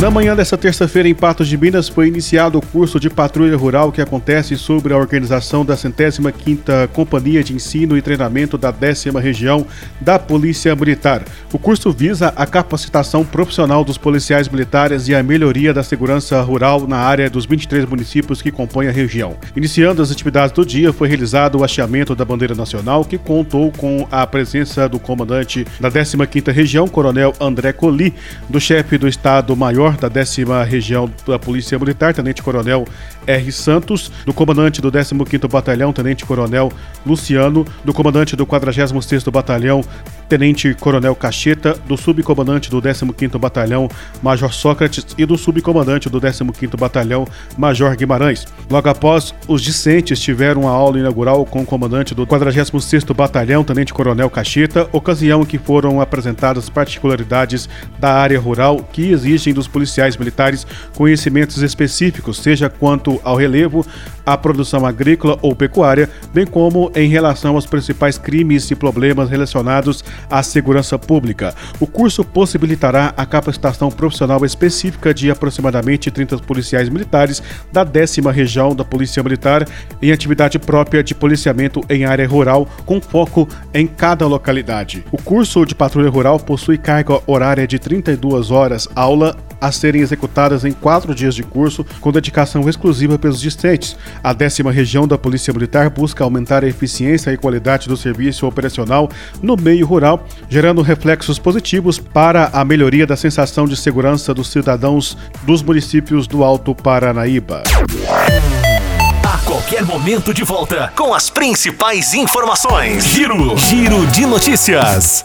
Na manhã desta terça-feira, em Patos de Minas, foi iniciado o curso de patrulha rural que acontece sobre a organização da centésima quinta Companhia de Ensino e Treinamento da décima região da Polícia Militar. O curso visa a capacitação profissional dos policiais militares e a melhoria da segurança rural na área dos 23 municípios que compõem a região. Iniciando as atividades do dia, foi realizado o hasteamento da bandeira nacional, que contou com a presença do comandante da 15 quinta região, Coronel André Coli, do chefe do Estado-Maior da décima região da Polícia Militar, Tenente Coronel R. Santos, do comandante do 15º Batalhão, Tenente Coronel Luciano, do comandante do 46º Batalhão, Tenente Coronel Cacheta, do subcomandante do 15º Batalhão, Major Sócrates e do subcomandante do 15º Batalhão, Major Guimarães. Logo após, os discentes tiveram a aula inaugural com o comandante do 46º Batalhão, Tenente Coronel Cacheta, ocasião em que foram apresentadas particularidades da área rural que exigem dos policiais militares conhecimentos específicos, seja quanto ao relevo, à produção agrícola ou pecuária, bem como em relação aos principais crimes e problemas relacionados à segurança pública. O curso possibilitará a capacitação profissional específica de aproximadamente 30 policiais militares da décima região da Polícia Militar em atividade própria de policiamento em área rural, com foco em cada localidade. O curso de patrulha rural possui carga horária de 32 horas aula a serem executadas em quatro dias de curso, com dedicação exclusiva pelos discentes. A décima região da Polícia Militar busca aumentar a eficiência e qualidade do serviço operacional no meio rural, gerando reflexos positivos para a melhoria da sensação de segurança dos cidadãos dos municípios do Alto Paranaíba. A qualquer momento de volta com as principais informações. Giro, Giro de notícias.